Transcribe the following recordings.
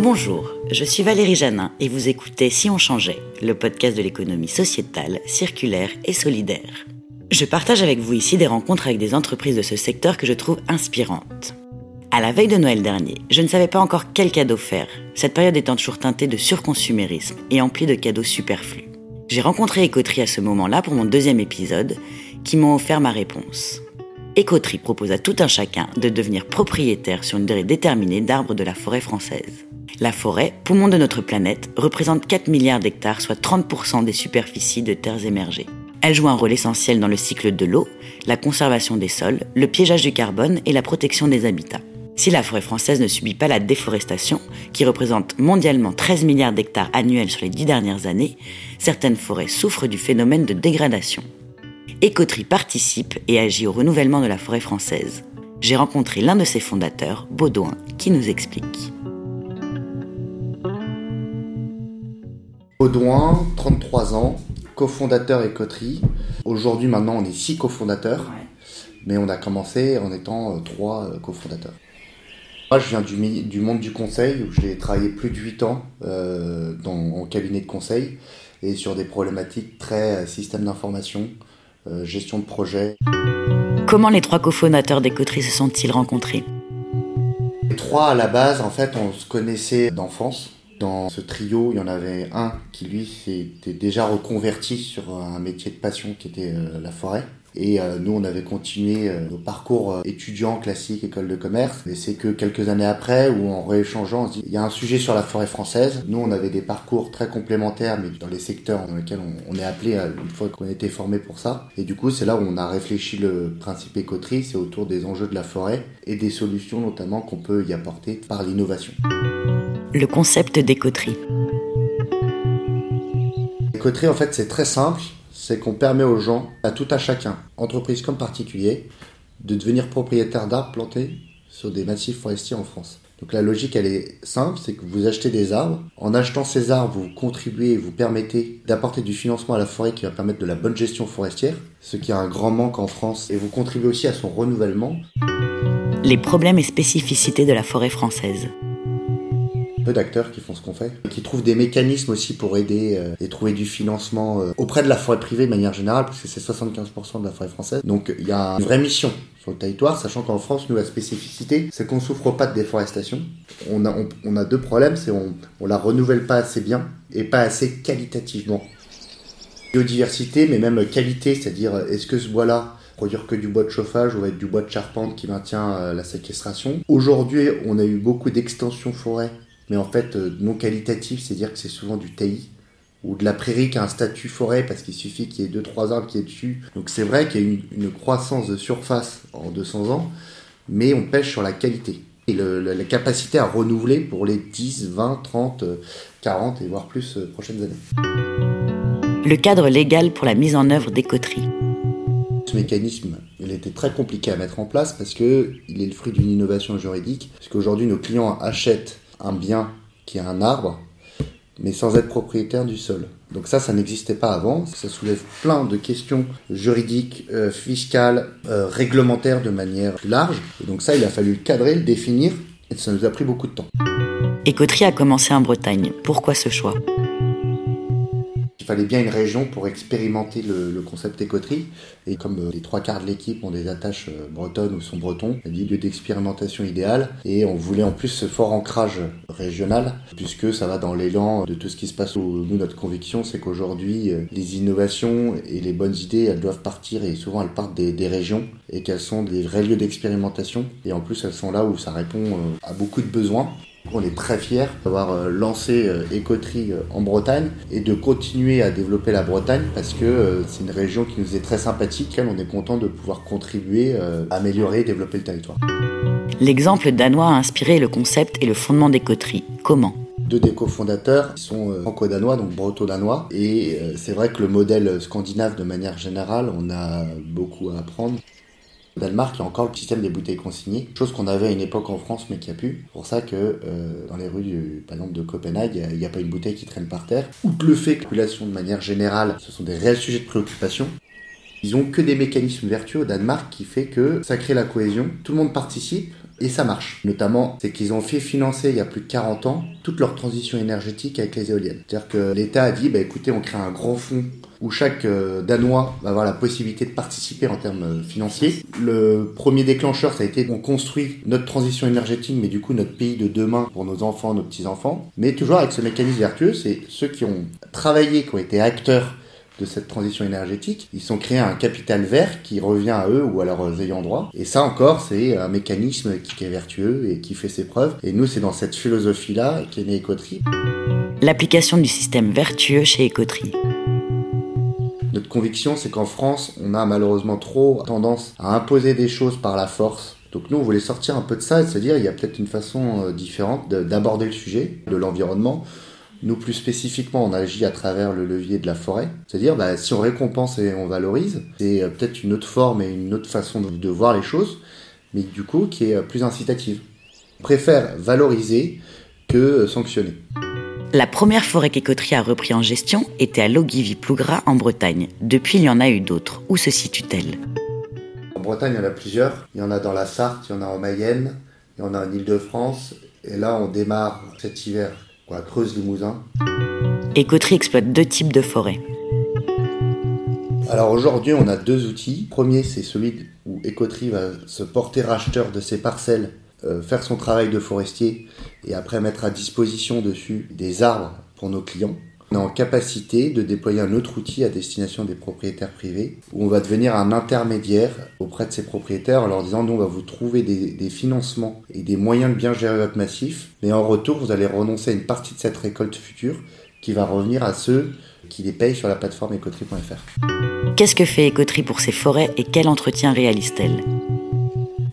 Bonjour, je suis Valérie Janin et vous écoutez Si on changeait, le podcast de l'économie sociétale, circulaire et solidaire. Je partage avec vous ici des rencontres avec des entreprises de ce secteur que je trouve inspirantes. À la veille de Noël dernier, je ne savais pas encore quel cadeau faire, cette période étant toujours teintée de surconsumérisme et emplie de cadeaux superflus. J'ai rencontré Écoterie à ce moment-là pour mon deuxième épisode, qui m'ont offert ma réponse. Écoterie propose à tout un chacun de devenir propriétaire sur une durée déterminée d'arbres de la forêt française. La forêt, poumon de notre planète, représente 4 milliards d'hectares, soit 30% des superficies de terres émergées. Elle joue un rôle essentiel dans le cycle de l'eau, la conservation des sols, le piégeage du carbone et la protection des habitats. Si la forêt française ne subit pas la déforestation, qui représente mondialement 13 milliards d'hectares annuels sur les dix dernières années, certaines forêts souffrent du phénomène de dégradation. Écoterie participe et agit au renouvellement de la forêt française. J'ai rencontré l'un de ses fondateurs, Baudouin, qui nous explique. Baudouin, 33 ans, cofondateur Écoterie. Aujourd'hui, maintenant, on est six cofondateurs, mais on a commencé en étant euh, trois euh, cofondateurs. Moi, je viens du, du, monde du conseil où j'ai travaillé plus de 8 ans euh, dans, en cabinet de conseil et sur des problématiques très euh, système d'information, euh, gestion de projet. Comment les trois cofondateurs d'Écoterie se sont-ils rencontrés? Les trois, à la base, en fait, on se connaissait d'enfance. Dans ce trio, il y en avait un qui, lui, s'était déjà reconverti sur un métier de passion qui était la forêt. Et euh, nous, on avait continué euh, nos parcours euh, étudiants classiques, école de commerce. Et c'est que quelques années après, où en rééchangeant, on se dit, il y a un sujet sur la forêt française. Nous, on avait des parcours très complémentaires, mais dans les secteurs dans lesquels on, est appelé une fois qu'on était formé pour ça. Et du coup, c'est là où on a réfléchi le principe écoterie, c'est autour des enjeux de la forêt et des solutions notamment qu'on peut y apporter par l'innovation. Le concept d'écoterie. Écoterie, en fait, c'est très simple c'est qu'on permet aux gens, à tout à chacun, entreprise comme particulier, de devenir propriétaire d'arbres plantés sur des massifs forestiers en France. Donc la logique, elle est simple, c'est que vous achetez des arbres. En achetant ces arbres, vous contribuez et vous permettez d'apporter du financement à la forêt qui va permettre de la bonne gestion forestière, ce qui a un grand manque en France, et vous contribuez aussi à son renouvellement. Les problèmes et spécificités de la forêt française d'acteurs qui font ce qu'on fait, qui trouvent des mécanismes aussi pour aider euh, et trouver du financement euh, auprès de la forêt privée de manière générale, parce que c'est 75% de la forêt française. Donc il y a une vraie mission sur le territoire, sachant qu'en France, nous, la spécificité, c'est qu'on souffre pas de déforestation. On a, on, a deux problèmes, c'est on, on la renouvelle pas assez bien et pas assez qualitativement. Biodiversité, mais même qualité, c'est-à-dire est-ce que ce bois-là produire que du bois de chauffage ou être du bois de charpente qui maintient euh, la séquestration? Aujourd'hui, on a eu beaucoup d'extensions forêt mais en fait euh, non qualitatif, c'est-à-dire que c'est souvent du taillis ou de la prairie qui a un statut forêt parce qu'il suffit qu'il y ait deux trois arbres qui est dessus. Donc c'est vrai qu'il y a une, une, croissance de surface en 200 ans, mais on pêche sur la qualité et le, la, capacité à renouveler pour les 10, 20, 30, 40 et voire plus euh, prochaines années. Le cadre légal pour la mise en œuvre des coteries. Ce mécanisme, il était très compliqué à mettre en place parce que il est le fruit d'une innovation juridique. Parce qu'aujourd'hui, nos clients achètent un bien qui a un arbre, mais sans être propriétaire du sol. Donc ça, ça n'existait pas avant. Ça soulève plein de questions juridiques, euh, fiscales, euh, réglementaires de manière large. Donc ça, il a fallu le cadrer, le définir, et ça nous a pris beaucoup de temps. Écoterie a commencé en Bretagne. Pourquoi ce choix? Fallait bien une région pour expérimenter le, concept écoterie. Et comme euh, les trois quarts de l'équipe ont des attaches euh, bretonnes ou sont bretons, il y a lieu d'expérimentation idéal. Et on voulait en plus ce fort ancrage régional, puisque ça va dans l'élan de tout ce qui se passe. Nous, notre conviction, c'est qu'aujourd'hui, euh, les innovations et les bonnes idées, elles doivent partir, et souvent elles partent des, des régions, et qu'elles sont des vrais lieux d'expérimentation. Et en plus, elles sont là où ça répond à beaucoup de besoins. On est très fiers d'avoir euh, lancé Écoterie euh, euh, en Bretagne et de continuer à développer la Bretagne parce que c'est une région qui nous est très sympathique. On est content de pouvoir contribuer à améliorer et développer le territoire. L'exemple danois a inspiré le concept et le fondement d'Écoterie. Comment? Deux des cofondateurs sont franco-danois, donc breto-danois. Et c'est vrai que le modèle scandinave, de manière générale, on a beaucoup à apprendre. Danemark, il y a encore le système des bouteilles consignées, chose qu'on avait à une époque en France mais qui a pu. C'est pour ça que euh, dans les rues, par exemple, de Copenhague, il n'y a, pas une bouteille qui traîne par terre. Outre le fait que la population, de manière générale, ce sont des réels sujets de préoccupation, ils ont que des mécanismes vertueux au Danemark qui fait que ça crée la cohésion, tout le monde participe, Et ça marche. Notamment, c'est qu'ils ont fait financer il y a plus de 40 ans toute leur transition énergétique avec les éoliennes. C'est-à-dire que l'État a dit, bah, écoutez, on crée un grand fonds où chaque euh, Danois va avoir la possibilité de participer en termes euh, financiers. Le premier déclencheur, ça a été on construit notre transition énergétique, mais du coup notre pays de demain pour nos enfants, nos petits-enfants. Mais toujours avec ce mécanisme vertueux, c'est ceux qui ont travaillé, qui ont été acteurs de cette transition énergétique, ils sont créés un capital vert qui revient à eux ou à leurs ayants droit. Et ça encore, c'est un mécanisme qui est vertueux et qui fait ses preuves. Et nous, c'est dans cette philosophie-là qu'est né Ecoterie. L'application du système vertueux chez Ecoterie. Notre conviction, c'est qu'en France, on a malheureusement trop tendance à imposer des choses par la force. Donc nous, on voulait sortir un peu de ça et se dire, il y a peut-être une façon euh, différente d'aborder le sujet de l'environnement. Nous, plus spécifiquement, on agit à travers le levier de la forêt. C'est-à-dire, bah, si on récompense et on valorise, c'est euh, peut-être une autre forme et une autre façon de voir les choses, mais du coup, qui est euh, plus incitative. On préfère valoriser que sanctionner. La première forêt qu'Écoterie a repris en gestion était à Logivy-Plougras en Bretagne. Depuis, il y en a eu d'autres. Où se situe-t-elle? En Bretagne, il y en a plusieurs. Il y en a dans la Sarthe, il y en a en Mayenne, il y en a en Ile-de-France. Et là, on démarre cet hiver à Creuse-Limousin. Écoterie exploite deux types de forêts. Alors aujourd'hui, on a deux outils. Le premier, c'est celui où Écoterie va se porter racheteur de ses parcelles euh, faire son travail de forestier et après mettre à disposition dessus des arbres pour nos clients. On est en capacité de déployer un autre outil à destination des propriétaires privés, où on va devenir un intermédiaire auprès de ces propriétaires en leur disant nous on va vous trouver des, financements et des moyens de bien gérer votre massif, mais en retour vous allez renoncer à une partie de cette récolte future qui va revenir à ceux qui les payent sur la plateforme écoterie.fr. Qu'est-ce que fait Écoterie pour ses forêts et quel entretien réalise-t-elle?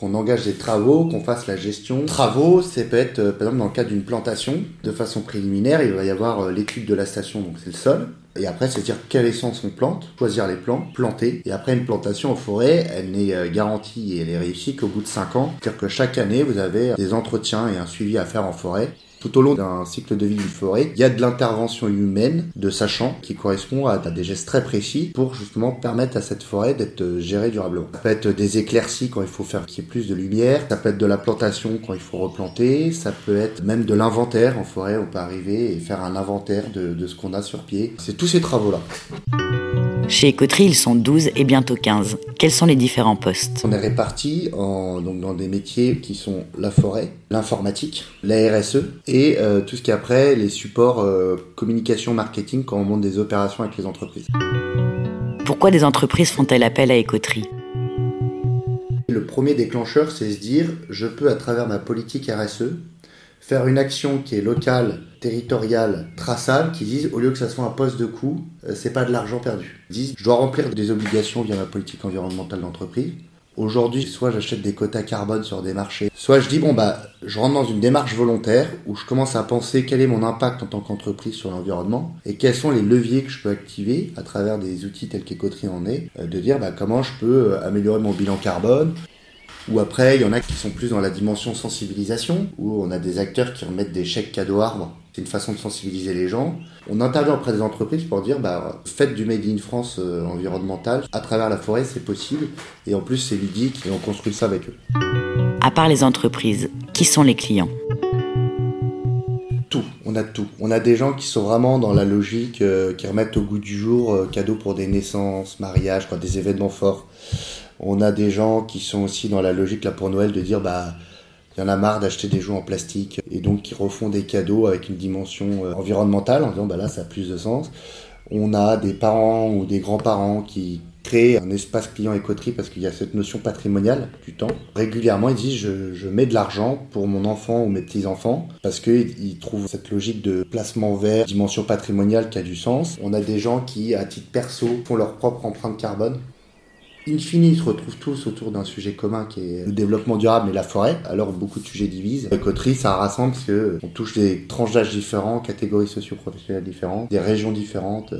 Qu'on engage des travaux, qu'on fasse la gestion. Travaux, c'est peut être euh, par exemple dans le cadre d'une plantation, de façon préliminaire, il va y avoir euh, l'étude de la station, donc c'est le sol. Et après, c'est dire quelle essence on plante, choisir les plants, planter. Et après, une plantation en forêt, elle n'est euh, garantie et elle est réussie qu'au bout de 5 ans. C'est-à-dire que chaque année, vous avez des entretiens et un suivi à faire en forêt tout au long d'un cycle de vie d'une forêt, il y a de l'intervention humaine de sachant qui correspond à, des gestes très précis pour justement permettre à cette forêt d'être gérée durablement. Ça peut être des éclaircies quand il faut faire qu'il y ait plus de lumière, ça peut être de la plantation quand il faut replanter, ça peut être même de l'inventaire en forêt, on peut arriver et faire un inventaire de, de ce qu'on a sur pied. C'est tous ces travaux-là. Chez Écoterie, ils sont 12 et bientôt 15. Quels sont les différents postes On est répartis en, donc dans des métiers qui sont la forêt, l'informatique, la RSE et euh, tout ce qui est après les supports euh, communication, marketing quand on monte des opérations avec les entreprises. Pourquoi des entreprises font-elles appel à Écoterie? Le premier déclencheur, c'est se dire je peux à travers ma politique RSE faire une action qui est locale, territoriale, traçable, qui disent, au lieu que ça soit un poste de coût, euh, c'est pas de l'argent perdu. Ils disent, je dois remplir des obligations via ma politique environnementale d'entreprise. Aujourd'hui, soit j'achète des quotas carbone sur des marchés, soit je dis, bon, bah, je rentre dans une démarche volontaire où je commence à penser quel est mon impact en tant qu'entreprise sur l'environnement et quels sont les leviers que je peux activer à travers des outils tels qu'Ecoterie en est, euh, de dire, bah, comment je peux euh, améliorer mon bilan carbone, ou après, il y en a qui sont plus dans la dimension sensibilisation, où on a des acteurs qui remettent des chèques cadeaux arbres. C'est une façon de sensibiliser les gens. On intervient auprès des entreprises pour dire, bah, faites du Made in France euh, environnemental. À travers la forêt, c'est possible. Et en plus, c'est ludique et on construit ça avec eux. À part les entreprises, qui sont les clients? Tout, on a tout. On a des gens qui sont vraiment dans la logique, euh, qui remettent au goût du jour euh, cadeaux pour des naissances, mariages, quoi, des événements forts. On a des gens qui sont aussi dans la logique là pour Noël de dire bah il y en a marre d'acheter des jouets en plastique et donc qui refont des cadeaux avec une dimension euh, environnementale en disant bah là ça a plus de sens. On a des parents ou des grands-parents qui créent un espace client écoterie parce qu'il y a cette notion patrimoniale du temps. Régulièrement, ils disent je, je mets de l'argent pour mon enfant ou mes petits-enfants parce qu'ils trouvent cette logique de placement vert, dimension patrimoniale qui a du sens. On a des gens qui, à titre perso, font leur propre empreinte carbone in fine, ils se retrouvent tous autour d'un sujet commun qui est le développement durable et la forêt. Alors beaucoup de sujets divisent. La coterie, ça rassemble parce qu'on touche des tranches d'âge différents, catégories socio-professionnelles différentes, des régions différentes.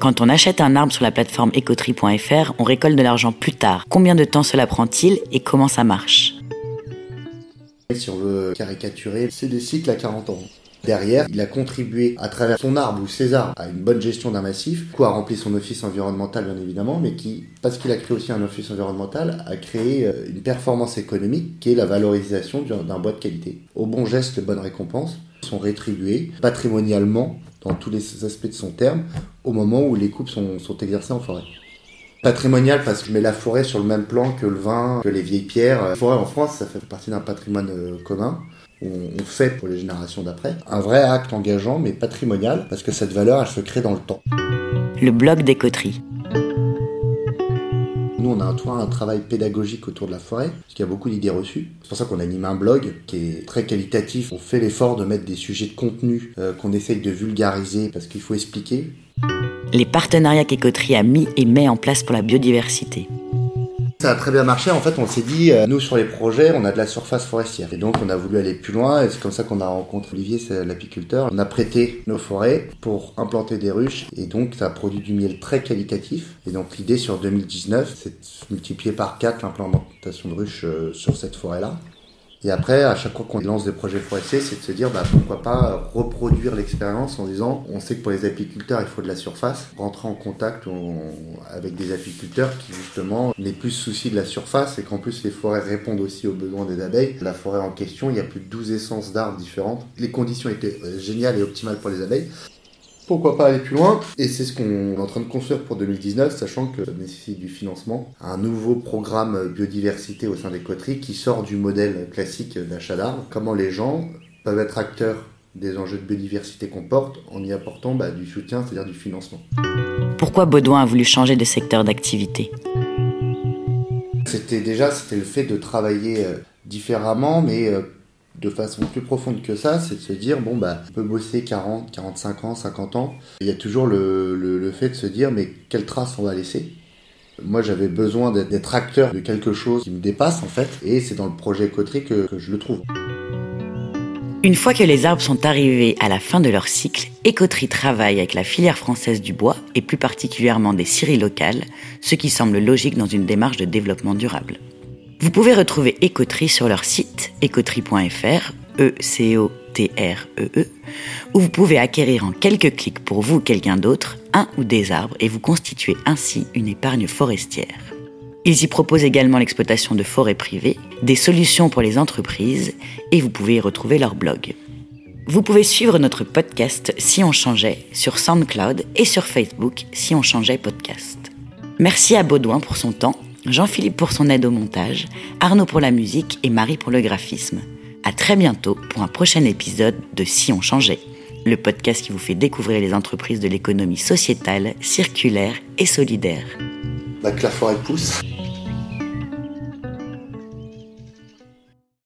Quand on achète un arbre sur la plateforme écoterie.fr, on récolte de l'argent plus tard. Combien de temps cela prend-il et comment ça marche? Si on veut caricaturer, c'est des cycles à 40 ans. Derrière, il a contribué à travers son arbre ou ses arbres à une bonne gestion d'un massif, quoi a rempli son office environnemental bien évidemment, mais qui, parce qu'il a créé aussi un office environnemental, a créé euh, une performance économique qui est la valorisation d'un bois de qualité. Au bon geste, bonne récompense, sont rétribués patrimonialement dans tous les aspects de son terme au moment où les coupes sont, sont exercées en forêt. Patrimonial parce que je mets la forêt sur le même plan que le vin, que les vieilles pierres. La forêt en France, ça fait partie d'un patrimoine euh, commun on fait pour les générations d'après. Un vrai acte engageant mais patrimonial parce que cette valeur elle se crée dans le temps. Le blog des coteries. Nous, on a un, un travail pédagogique autour de la forêt, parce qu'il y a beaucoup d'idées reçues. C'est pour ça qu'on anime un blog qui est très qualitatif. On fait l'effort de mettre des sujets de contenu euh, qu'on essaye de vulgariser parce qu'il faut expliquer. Les partenariats qu'Écoterie a mis et met en place pour la biodiversité. Ça a très bien marché. En fait, on s'est dit, euh, nous sur les projets, on a de la surface forestière. Et donc, on a voulu aller plus loin. Et c'est comme ça qu'on a rencontré Olivier, c'est l'apiculteur. On a prêté nos forêts pour implanter des ruches. Et donc, ça a produit du miel très qualitatif. Et donc, l'idée sur 2019, c'est de multiplier par 4 l'implantation de ruches euh, sur cette forêt-là. Et après, à chaque fois qu'on lance des projets forestiers, c'est de se dire bah, pourquoi pas reproduire l'expérience en disant on sait que pour les apiculteurs, il faut de la surface. Rentrer en contact avec des apiculteurs qui justement n'aient plus souci de la surface et qu'en plus les forêts répondent aussi aux besoins des abeilles. La forêt en question, il y a plus de 12 essences d'arbres différentes. Les conditions étaient euh, géniales et optimales pour les abeilles pourquoi pas aller plus loin Et c'est ce qu'on est en train de construire pour 2019, sachant que ça nécessite du financement. Un nouveau programme biodiversité au sein des coteries qui sort du modèle classique d'achat d'arbres. Comment les gens peuvent être acteurs des enjeux de biodiversité qu'on porte en y apportant bah, du soutien, c'est-à-dire du financement. Pourquoi Baudouin a voulu changer de secteur d'activité? C'était déjà c'était le fait de travailler euh, différemment, mais euh, de façon plus profonde que ça, c'est de se dire, bon, bah, on peut bosser 40, 45 ans, 50 ans. Il y a toujours le, le, fait de se dire, mais quelle trace on va laisser? Moi, j'avais besoin d'être acteur de quelque chose qui me dépasse, en fait, et c'est dans le projet Coterie que, je le trouve. Une fois que les arbres sont arrivés à la fin de leur cycle, Écoterie travaille avec la filière française du bois, et plus particulièrement des scieries locales, ce qui semble logique dans une démarche de développement durable. Vous pouvez retrouver Écoterie sur leur site écoterie.fr, e c o t r e -E, où vous pouvez acquérir en quelques clics pour vous ou quelqu'un d'autre un ou des arbres et vous constituer ainsi une épargne forestière. Ils y proposent également l'exploitation de forêts privées, des solutions pour les entreprises et vous pouvez y retrouver leur blog. Vous pouvez suivre notre podcast Si on changeait sur SoundCloud et sur Facebook Si on changeait podcast. Merci à Baudouin pour son temps Jean-Philippe pour son aide au montage, Arnaud pour la musique et Marie pour le graphisme. À très bientôt pour un prochain épisode de Si on changeait, le podcast qui vous fait découvrir les entreprises de l'économie sociétale, circulaire et solidaire. Bah, la forêt pousse.